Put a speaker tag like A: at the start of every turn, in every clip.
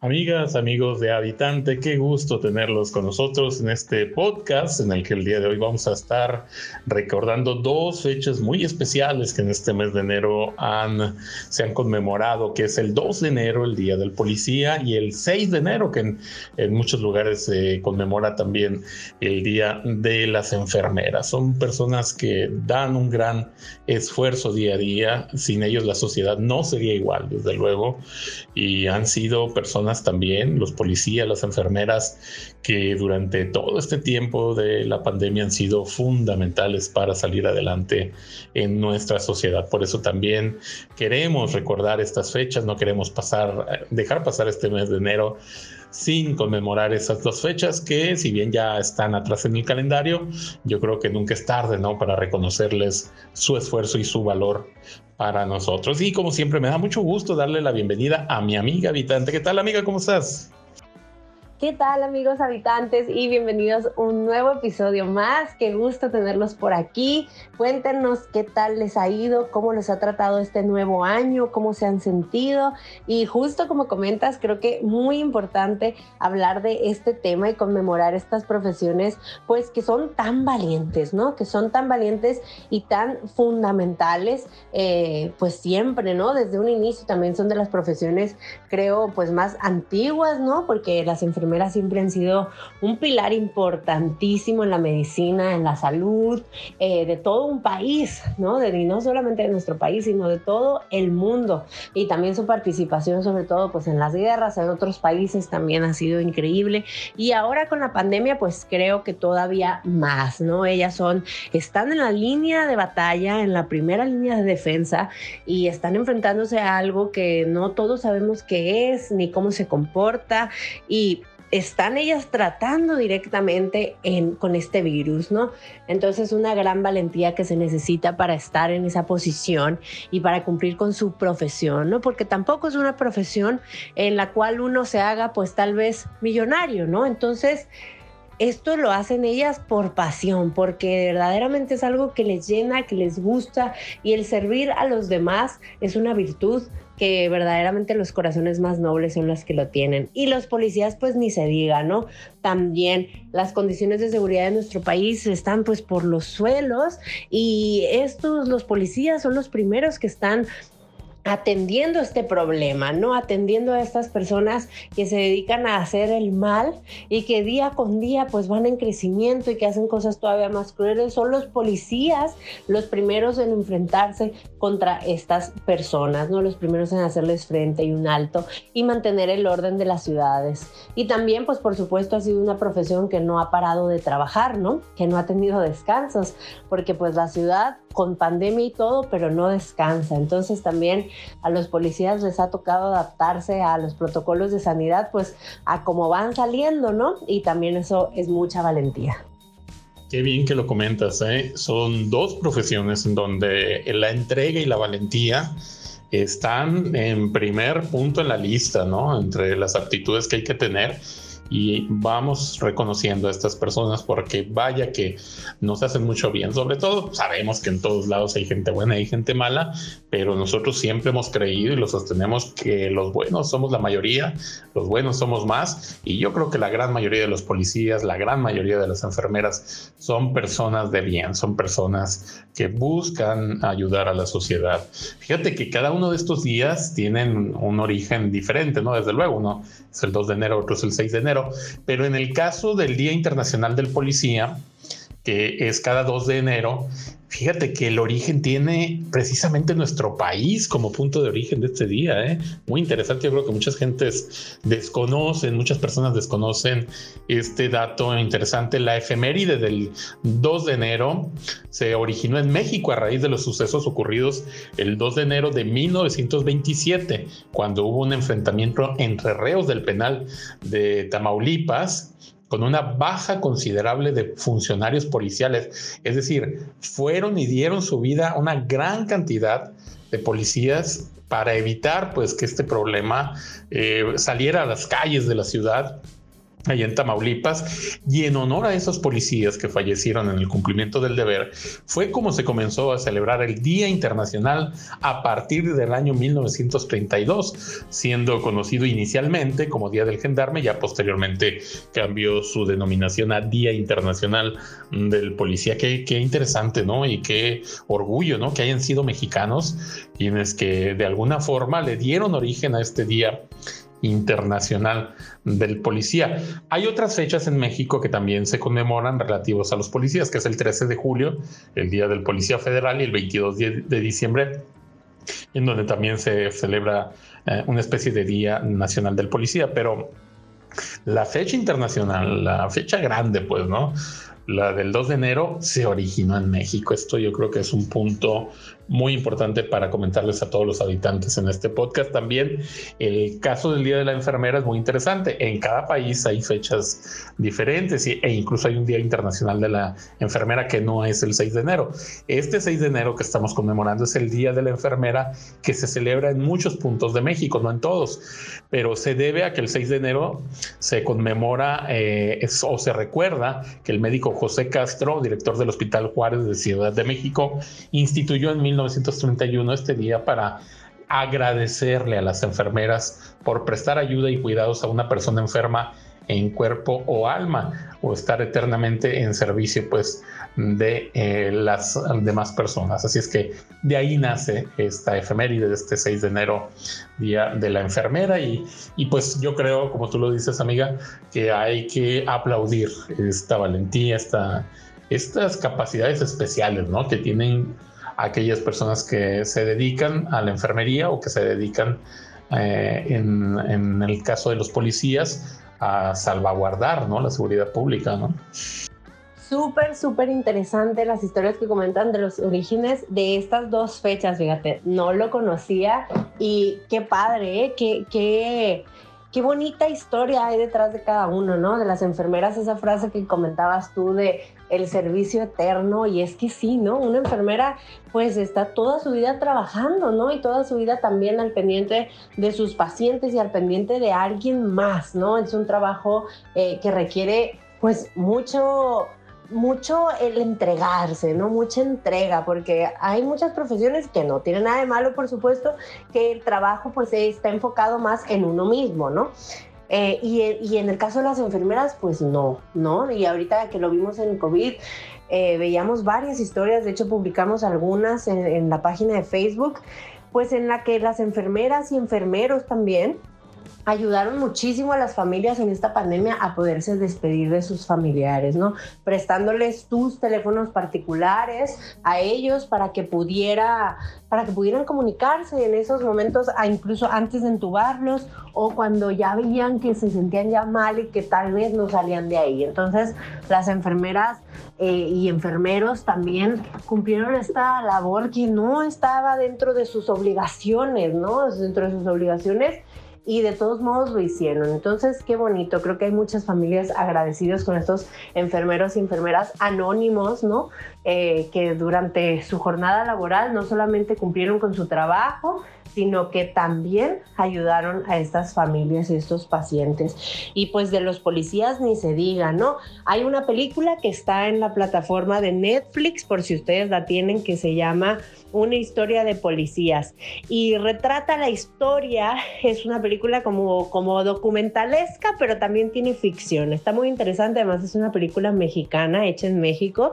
A: Amigas, amigos de Habitante, qué gusto tenerlos con nosotros en este podcast en el que el día de hoy vamos a estar recordando dos fechas muy especiales que en este mes de enero han, se han conmemorado, que es el 2 de enero, el Día del Policía, y el 6 de enero, que en, muchos lugares se conmemora también el Día de las Enfermeras. Son personas que dan un gran esfuerzo día a día, sin ellos la sociedad no sería igual, desde luego, y han sido personas también, los policías, las enfermeras, que durante todo este tiempo de la pandemia han sido fundamentales para salir adelante en nuestra sociedad. Por eso también queremos recordar estas fechas, no queremos pasar, dejar pasar este mes de enero sin conmemorar esas dos fechas que si bien ya están atrás en el calendario, yo creo que nunca es tarde, ¿no? Para reconocerles su esfuerzo y su valor para nosotros. Y como siempre, me da mucho gusto darle la bienvenida a mi amiga habitante. ¿Qué tal, amiga? ¿Cómo estás?
B: ¿Qué tal amigos habitantes y bienvenidos a un nuevo episodio más? Qué gusto tenerlos por aquí. Cuéntenos qué tal les ha ido, cómo les ha tratado este nuevo año, cómo se han sentido. Y justo como comentas, creo que muy importante hablar de este tema y conmemorar estas profesiones, pues que son tan valientes, ¿no? Que son tan valientes y tan fundamentales, eh, pues siempre, ¿no? Desde un inicio también son de las profesiones, creo, pues más antiguas, ¿no? Porque las enfermedades siempre han sido un pilar importantísimo en la medicina, en la salud, eh, de todo un país, ¿no? De, no solamente de nuestro país, sino de todo el mundo. Y también su participación, sobre todo, pues en las guerras, en otros países también ha sido increíble. Y ahora con la pandemia, pues creo que todavía más, ¿no? Ellas son, están en la línea de batalla, en la primera línea de defensa y están enfrentándose a algo que no todos sabemos qué es ni cómo se comporta. Y están ellas tratando directamente con este virus, ¿no? Entonces una gran valentía que se necesita para estar en esa posición y para cumplir con su profesión, ¿no? Porque tampoco es una profesión en la cual uno se haga pues tal vez millonario, ¿no? Entonces esto lo hacen ellas por pasión, porque verdaderamente es algo que les llena, que les gusta y el servir a los demás es una virtud que verdaderamente los corazones más nobles son los que lo tienen. Y los policías, pues ni se diga, ¿no? También las condiciones de seguridad de nuestro país están pues por los suelos y estos, los policías son los primeros que están atendiendo este problema, ¿no? Atendiendo a estas personas que se dedican a hacer el mal y que día con día pues van en crecimiento y que hacen cosas todavía más crueles. Son los policías los primeros en enfrentarse contra estas personas, ¿no? Los primeros en hacerles frente y un alto y mantener el orden de las ciudades. Y también pues por supuesto ha sido una profesión que no ha parado de trabajar, ¿no? Que no ha tenido descansos, porque pues la ciudad con pandemia y todo, pero no descansa. Entonces también a los policías les ha tocado adaptarse a los protocolos de sanidad, pues a cómo van saliendo, ¿no? Y también eso es mucha valentía.
A: Qué bien que lo comentas, ¿eh? Son dos profesiones en donde la entrega y la valentía están en primer punto en la lista, ¿no? Entre las aptitudes que hay que tener y vamos reconociendo a estas personas porque vaya que nos hacen mucho bien. Sobre todo sabemos que en todos lados hay gente buena y gente mala, pero nosotros siempre hemos creído y lo sostenemos que los buenos somos la mayoría, los buenos somos más y yo creo que la gran mayoría de los policías, la gran mayoría de las enfermeras son personas de bien, son personas que buscan ayudar a la sociedad. Fíjate que cada uno de estos días tienen un origen diferente, ¿no? Desde luego, uno es el 2 de enero, otro es el 6 de enero pero en el caso del Día Internacional del Policía, que es cada 2 de enero, Fíjate que el origen tiene precisamente nuestro país como punto de origen de este día. ¿eh? Muy interesante. Yo creo que muchas gentes desconocen, muchas personas desconocen este dato interesante. La efeméride del 2 de enero se originó en México a raíz de los sucesos ocurridos el 2 de enero de 1927, cuando hubo un enfrentamiento entre reos del penal de Tamaulipas con una baja considerable de funcionarios policiales. Es decir, fueron y dieron su vida a una gran cantidad de policías para evitar pues que este problema eh, saliera a las calles de la ciudad ahí en Tamaulipas, y en honor a esos policías que fallecieron en el cumplimiento del deber, fue como se comenzó a celebrar el Día Internacional a partir del año 1932, siendo conocido inicialmente como Día del Gendarme, ya posteriormente cambió su denominación a Día Internacional del Policía. Qué, qué interesante, ¿no? Y qué orgullo, ¿no? Que hayan sido mexicanos quienes que de alguna forma le dieron origen a este día internacional del policía. Hay otras fechas en México que también se conmemoran relativos a los policías, que es el 13 de julio, el Día del Policía Federal, y el 22 de diciembre, en donde también se celebra eh, una especie de Día Nacional del Policía, pero la fecha internacional, la fecha grande, pues, ¿no? La del 2 de enero se originó en México. Esto yo creo que es un punto muy importante para comentarles a todos los habitantes en este podcast. También el caso del Día de la Enfermera es muy interesante. En cada país hay fechas diferentes e incluso hay un Día Internacional de la Enfermera que no es el 6 de enero. Este 6 de enero que estamos conmemorando es el Día de la Enfermera que se celebra en muchos puntos de México, no en todos, pero se debe a que el 6 de enero se conmemora eh, o se recuerda que el médico José Castro, director del Hospital Juárez de Ciudad de México, instituyó en 1931 este día para agradecerle a las enfermeras por prestar ayuda y cuidados a una persona enferma en cuerpo o alma o estar eternamente en servicio pues de eh, las demás personas. Así es que de ahí nace esta efeméride de este 6 de enero, Día de la Enfermera y, y pues yo creo, como tú lo dices amiga, que hay que aplaudir esta valentía, esta, estas capacidades especiales ¿no? que tienen aquellas personas que se dedican a la enfermería o que se dedican, eh, en, el caso de los policías, a salvaguardar ¿no? la seguridad pública. ¿no?
B: Súper, súper interesante las historias que comentan de los orígenes de estas dos fechas, fíjate, no lo conocía y qué padre, ¿eh? qué, qué, qué bonita historia hay detrás de cada uno, ¿no? De las enfermeras, esa frase que comentabas tú de el servicio eterno, y es que sí, ¿no? Una enfermera pues está toda su vida trabajando, ¿no? Y toda su vida también al pendiente de sus pacientes y al pendiente de alguien más, ¿no? Es un trabajo eh, que requiere pues mucho mucho el entregarse, ¿no? Mucha entrega, porque hay muchas profesiones que no tienen nada de malo, por supuesto, que el trabajo pues está enfocado más en uno mismo, ¿no? Eh, y, en el caso de las enfermeras, pues no, ¿no? Y ahorita que lo vimos en COVID, eh, veíamos varias historias, de hecho publicamos algunas en, en la página de Facebook, pues en la que las enfermeras y enfermeros también ayudaron muchísimo a las familias en esta pandemia a poderse despedir de sus familiares, ¿no? Prestándoles tus teléfonos particulares a ellos para que pudiera, para que pudieran comunicarse en esos momentos, incluso antes de entubarlos o cuando ya veían que se sentían ya mal y que tal vez no salían de ahí. Entonces, las enfermeras eh, y enfermeros también cumplieron esta labor que no estaba dentro de sus obligaciones, ¿no? Dentro de sus obligaciones y de todos modos lo hicieron. Entonces, qué bonito. Creo que hay muchas familias agradecidas con estos enfermeros y enfermeras anónimos, ¿no? Eh, que durante su jornada laboral no solamente cumplieron con su trabajo, sino que también ayudaron a estas familias y estos pacientes. Y pues de los policías ni se diga, ¿no? Hay una película que está en la plataforma de Netflix, por si ustedes la tienen, que se llama Una historia de policías. Y retrata la historia, es una película como, como documentalesca, pero también tiene ficción. Está muy interesante, además es una película mexicana hecha en México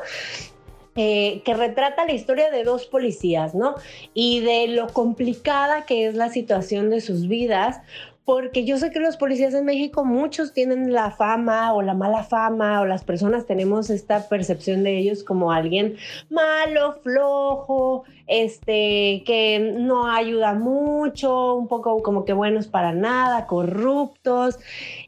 B: eh, que retrata la historia de dos policías, ¿no? Y de lo complicada que es la situación de sus vidas, porque yo sé que los policías en México, muchos tienen la fama o la mala fama, o las personas tenemos esta percepción de ellos como alguien malo, flojo, este, que no ayuda mucho, un poco como que buenos para nada, corruptos.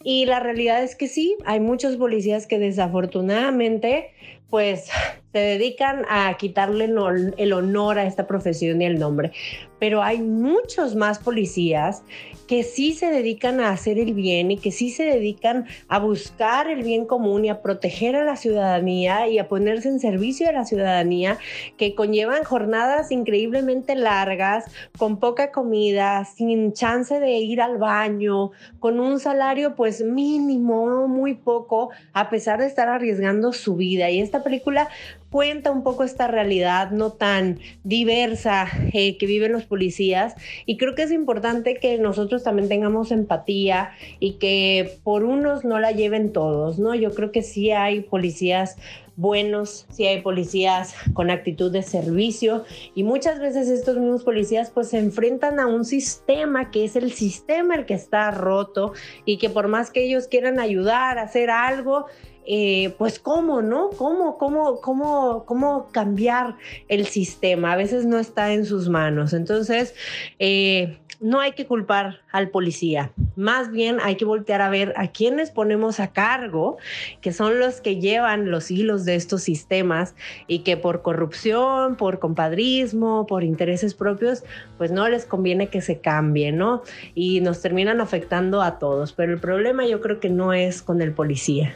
B: Y la realidad es que sí, hay muchos policías que desafortunadamente, pues se dedican a quitarle el honor a esta profesión y el nombre. Pero hay muchos más policías que sí se dedican a hacer el bien y que sí se dedican a buscar el bien común y a proteger a la ciudadanía y a ponerse en servicio de la ciudadanía, que conllevan jornadas increíblemente largas, con poca comida, sin chance de ir al baño, con un salario pues mínimo, muy poco, a pesar de estar arriesgando su vida. Y esta película cuenta un poco esta realidad no tan diversa eh, que viven los policías y creo que es importante que nosotros también tengamos empatía y que por unos no la lleven todos, ¿no? Yo creo que sí hay policías buenos, sí hay policías con actitud de servicio y muchas veces estos mismos policías pues se enfrentan a un sistema que es el sistema el que está roto y que por más que ellos quieran ayudar a hacer algo, eh, pues cómo, ¿no? ¿Cómo, cómo, cómo, cómo cambiar el sistema? A veces no está en sus manos. Entonces, eh, no hay que culpar al policía. Más bien hay que voltear a ver a quienes ponemos a cargo, que son los que llevan los hilos de estos sistemas y que por corrupción, por compadrismo, por intereses propios, pues no les conviene que se cambie, ¿no? Y nos terminan afectando a todos. Pero el problema yo creo que no es con el policía.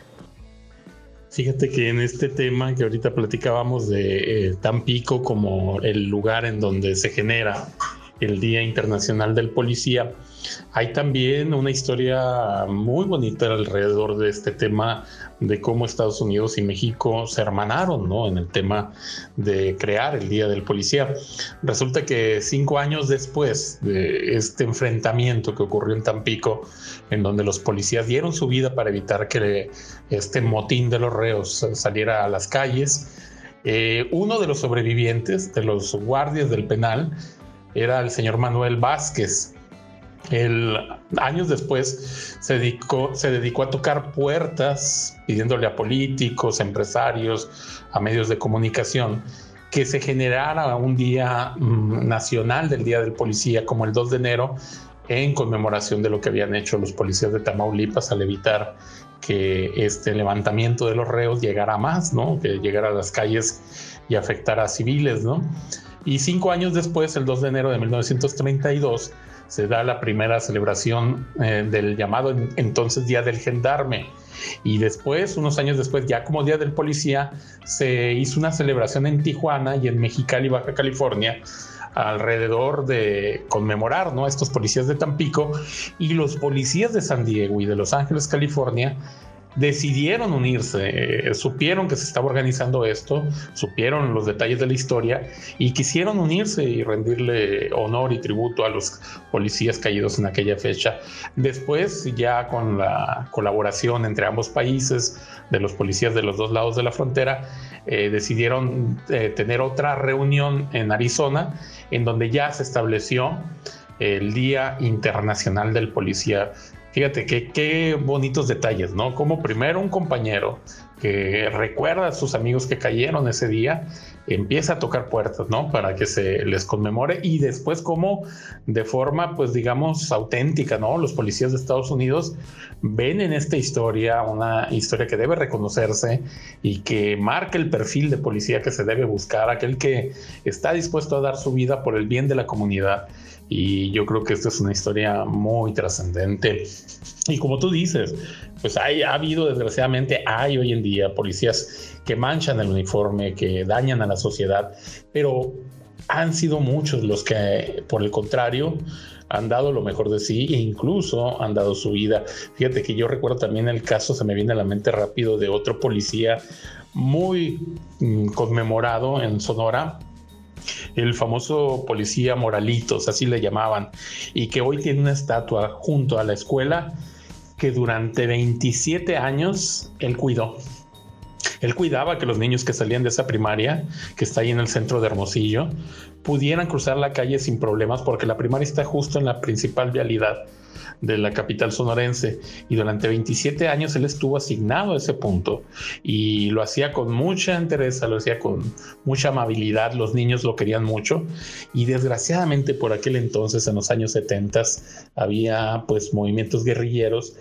A: Fíjate que en este tema que ahorita platicábamos de eh, Tampico como el lugar en donde se genera el Día Internacional del Policía, hay también una historia muy bonita alrededor de este tema de cómo Estados Unidos y México se hermanaron ¿no? en el tema de crear el Día del Policía. Resulta que cinco años después de este enfrentamiento que ocurrió en Tampico, en donde los policías dieron su vida para evitar que este motín de los reos saliera a las calles, eh, uno de los sobrevivientes, de los guardias del penal, era el señor Manuel Vázquez, el, años después se dedicó, se dedicó a tocar puertas pidiéndole a políticos, empresarios, a medios de comunicación que se generara un día mm, nacional del Día del Policía como el 2 de enero en conmemoración de lo que habían hecho los policías de Tamaulipas al evitar que este levantamiento de los reos llegara más, ¿no? Que llegara a las calles y afectara a civiles, ¿no? Y cinco años después, el 2 de enero de 1932, se da la primera celebración eh, del llamado entonces Día del Gendarme. Y después, unos años después, ya como Día del Policía, se hizo una celebración en Tijuana y en Mexicali, Baja California, alrededor de conmemorar ¿no? a estos policías de Tampico y los policías de San Diego y de Los Ángeles, California, decidieron unirse, eh, supieron que se estaba organizando esto, supieron los detalles de la historia y quisieron unirse y rendirle honor y tributo a los policías caídos en aquella fecha. Después, ya con la colaboración entre ambos países, de los policías de los dos lados de la frontera, eh, decidieron eh, tener otra reunión en Arizona, en donde ya se estableció el Día Internacional del Policía Fíjate que qué bonitos detalles, ¿no? Como primero un compañero que recuerda a sus amigos que cayeron ese día, empieza a tocar puertas, ¿no? Para que se les conmemore y después como de forma, pues digamos, auténtica, ¿no? Los policías de Estados Unidos ven en esta historia una historia que debe reconocerse y que marca el perfil de policía que se debe buscar, aquel que está dispuesto a dar su vida por el bien de la comunidad y yo creo que esta es una historia muy trascendente. Y como tú dices, pues hay, ha habido, desgraciadamente, hay hoy en día policías que manchan el uniforme, que dañan a la sociedad, pero han sido muchos los que, por el contrario, han dado lo mejor de sí e incluso han dado su vida. Fíjate que yo recuerdo también el caso, se me viene a la mente rápido, de otro policía muy mm, conmemorado en Sonora, el famoso policía Moralitos, así le llamaban, y que hoy tiene una estatua junto a la escuela que durante 27 años él cuidó. Él cuidaba que los niños que salían de esa primaria, que está ahí en el centro de Hermosillo, pudieran cruzar la calle sin problemas porque la primaria está justo en la principal vialidad de la capital sonorense. Y durante 27 años él estuvo asignado a ese punto y lo hacía con mucha interés, lo hacía con mucha amabilidad, los niños lo querían mucho. Y desgraciadamente por aquel entonces en los años 70 había pues movimientos guerrilleros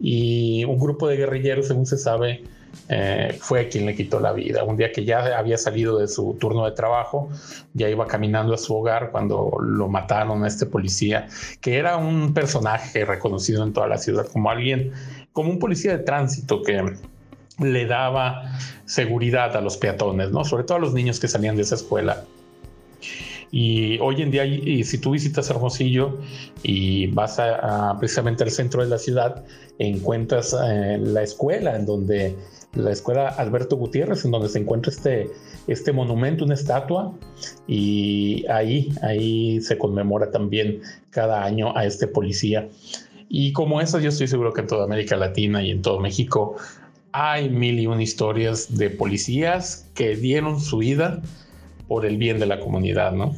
A: y un grupo de guerrilleros según se sabe eh, fue quien le quitó la vida. Un día que ya había salido de su turno de trabajo, ya iba caminando a su hogar cuando lo mataron a este policía, que era un personaje reconocido en toda la ciudad como alguien, como un policía de tránsito que le daba seguridad a los peatones, ¿no? Sobre todo a los niños que salían de esa escuela. Y hoy en día, si tú visitas Hermosillo y vas a, precisamente al centro de la ciudad, encuentras eh, la escuela en donde la escuela Alberto Gutiérrez, en donde se encuentra este, este monumento, una estatua, y ahí, ahí se conmemora también cada año a este policía. Y como eso, yo estoy seguro que en toda América Latina y en todo México hay mil y una historias de policías que dieron su vida por el bien de la comunidad, ¿no?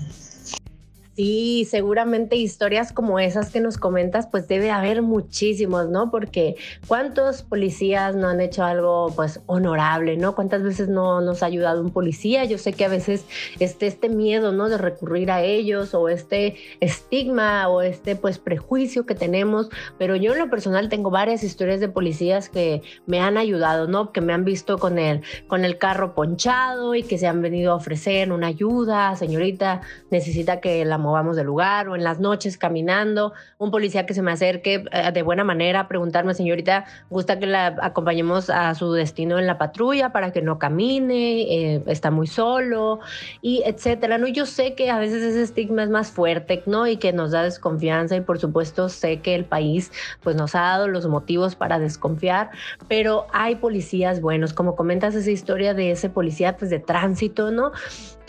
B: Sí, seguramente historias como esas que nos comentas, pues debe haber muchísimos, ¿no? Porque cuántos policías no han hecho algo, pues, honorable, ¿no? ¿Cuántas veces no nos ha ayudado un policía? Yo sé que a veces este, este miedo, ¿no? De recurrir a ellos o este estigma o este, pues, prejuicio que tenemos, pero yo en lo personal tengo varias historias de policías que me han ayudado, ¿no? Que me han visto con el, con el carro ponchado y que se han venido a ofrecer una ayuda, señorita, necesita que la vamos de lugar o en las noches caminando, un policía que se me acerque eh, de buena manera a preguntarme, señorita, gusta que la acompañemos a su destino en la patrulla para que no camine, eh, está muy solo y etcétera, ¿no? Yo sé que a veces ese estigma es más fuerte, ¿no? Y que nos da desconfianza y por supuesto sé que el país pues nos ha dado los motivos para desconfiar, pero hay policías buenos, como comentas esa historia de ese policía pues de tránsito, ¿no?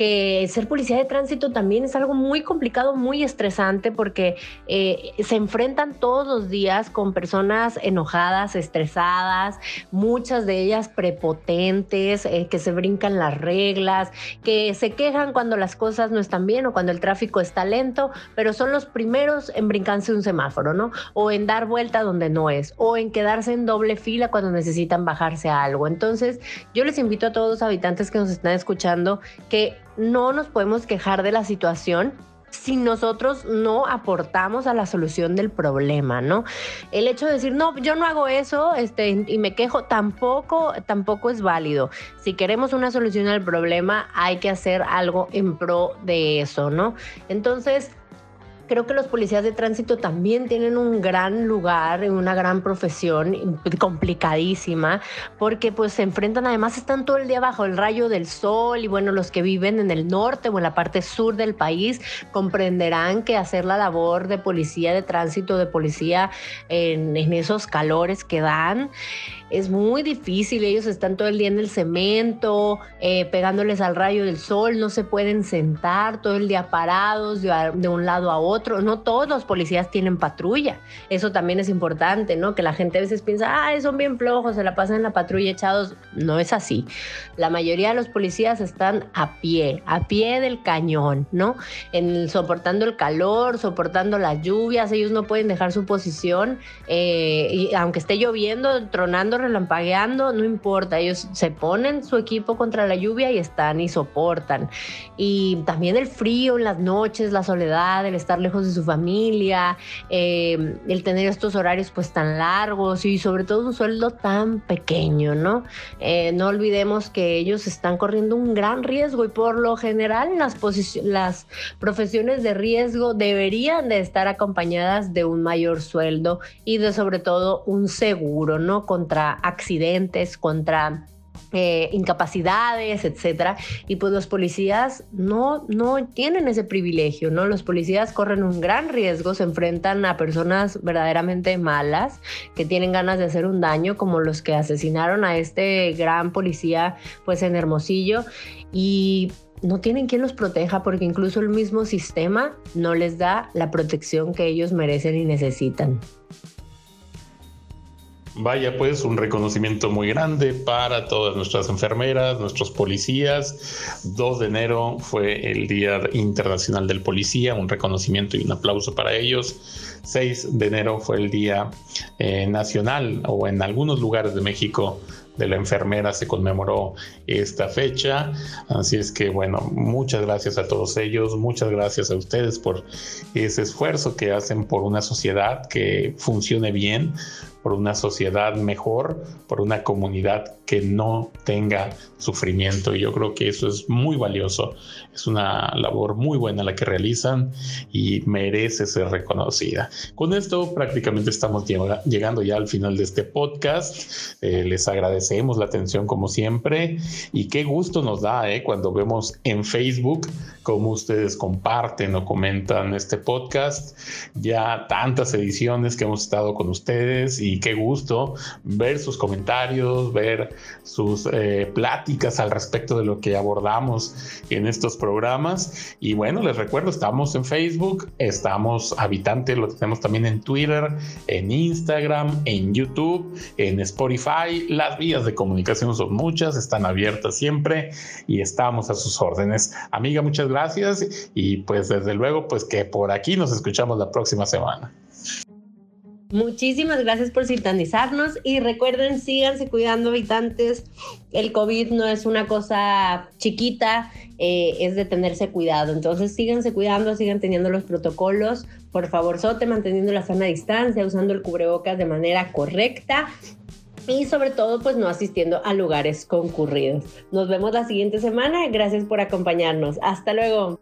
B: Que ser policía de tránsito también es algo muy complicado muy estresante porque eh, se enfrentan todos los días con personas enojadas, estresadas, muchas de ellas prepotentes, eh, que se brincan las reglas, que se quejan cuando las cosas no están bien o cuando el tráfico está lento, pero son los primeros en brincarse un semáforo, ¿no? O en dar vuelta donde no es, o en quedarse en doble fila cuando necesitan bajarse a algo. Entonces, yo les invito a todos los habitantes que nos están escuchando que no nos podemos quejar de la situación si nosotros no aportamos a la solución del problema, ¿no? El hecho de decir, no, yo no hago eso este, y me quejo, tampoco, tampoco es válido. Si queremos una solución al problema, hay que hacer algo en pro de eso, ¿no? Entonces, creo que los policías de tránsito también tienen un gran lugar, una gran profesión complicadísima, porque pues se enfrentan, además están todo el día bajo el rayo del sol y bueno, los que viven en el norte o en la parte sur del país comprenderán que hacer la labor de policía de tránsito, de policía en, en esos calores que dan, es muy difícil. Ellos están todo el día en el cemento, eh, pegándoles al rayo del sol, no se pueden sentar todo el día parados de, un lado a otro. No todos los policías tienen patrulla. Eso también es importante, ¿no? Que la gente a veces piensa, ah, son bien flojos, se la pasan en la patrulla echados. No es así. La mayoría de los policías están a pie, a pie del cañón, ¿no? En, soportando el calor, soportando las lluvias. Ellos no pueden dejar su posición, eh, y aunque esté lloviendo, tronando relampagueando, no importa, ellos se ponen su equipo contra la lluvia y están y soportan. Y también el frío en las noches, la soledad, el estar lejos de su familia, eh, el tener estos horarios pues tan largos y sobre todo un sueldo tan pequeño, ¿no? Eh, no olvidemos que ellos están corriendo un gran riesgo y por lo general las, las profesiones de riesgo deberían de estar acompañadas de un mayor sueldo y de sobre todo un seguro, ¿no? Contra accidentes, contra eh, incapacidades, etcétera. Y pues los policías no, no tienen ese privilegio, ¿no? Los policías corren un gran riesgo, se enfrentan a personas verdaderamente malas que tienen ganas de hacer un daño, como los que asesinaron a este gran policía, pues en Hermosillo. Y no tienen quien los proteja porque incluso el mismo sistema no les da la protección que ellos merecen y necesitan.
A: Vaya, pues un reconocimiento muy grande para todas nuestras enfermeras, nuestros policías. 2 de enero fue el Día Internacional del Policía, un reconocimiento y un aplauso para ellos. 6 de enero fue el Día eh, Nacional o en algunos lugares de México de la enfermera se conmemoró esta fecha. Así es que bueno, muchas gracias a todos ellos, muchas gracias a ustedes por ese esfuerzo que hacen por una sociedad que funcione bien, por una sociedad mejor, por una comunidad que no tenga sufrimiento. Y yo creo que eso es muy valioso. Es una labor muy buena la que realizan y merece ser reconocida. Con esto prácticamente estamos llegando ya al final de este podcast. Eh, les agradecemos la atención como siempre y qué gusto nos da eh, cuando vemos en Facebook cómo ustedes comparten o comentan este podcast. Ya tantas ediciones que hemos estado con ustedes y qué gusto ver sus comentarios, ver sus eh, pláticas al respecto de lo que abordamos en estos programas. Y bueno, les recuerdo, estamos en Facebook, estamos Habitante, lo tenemos también en Twitter, en Instagram, en YouTube, en Spotify. Las vías de comunicación son muchas, están abiertas siempre y estamos a sus órdenes. Amiga, muchas gracias y pues desde luego, pues que por aquí nos escuchamos la próxima semana.
B: Muchísimas gracias por sintonizarnos y recuerden, síganse cuidando habitantes. El COVID no es una cosa chiquita, eh, es de tenerse cuidado. Entonces síganse cuidando, sigan teniendo los protocolos. Por favor, sote, manteniendo la sana distancia, usando el cubrebocas de manera correcta y sobre todo pues no asistiendo a lugares concurridos. Nos vemos la siguiente semana. Gracias por acompañarnos. Hasta luego.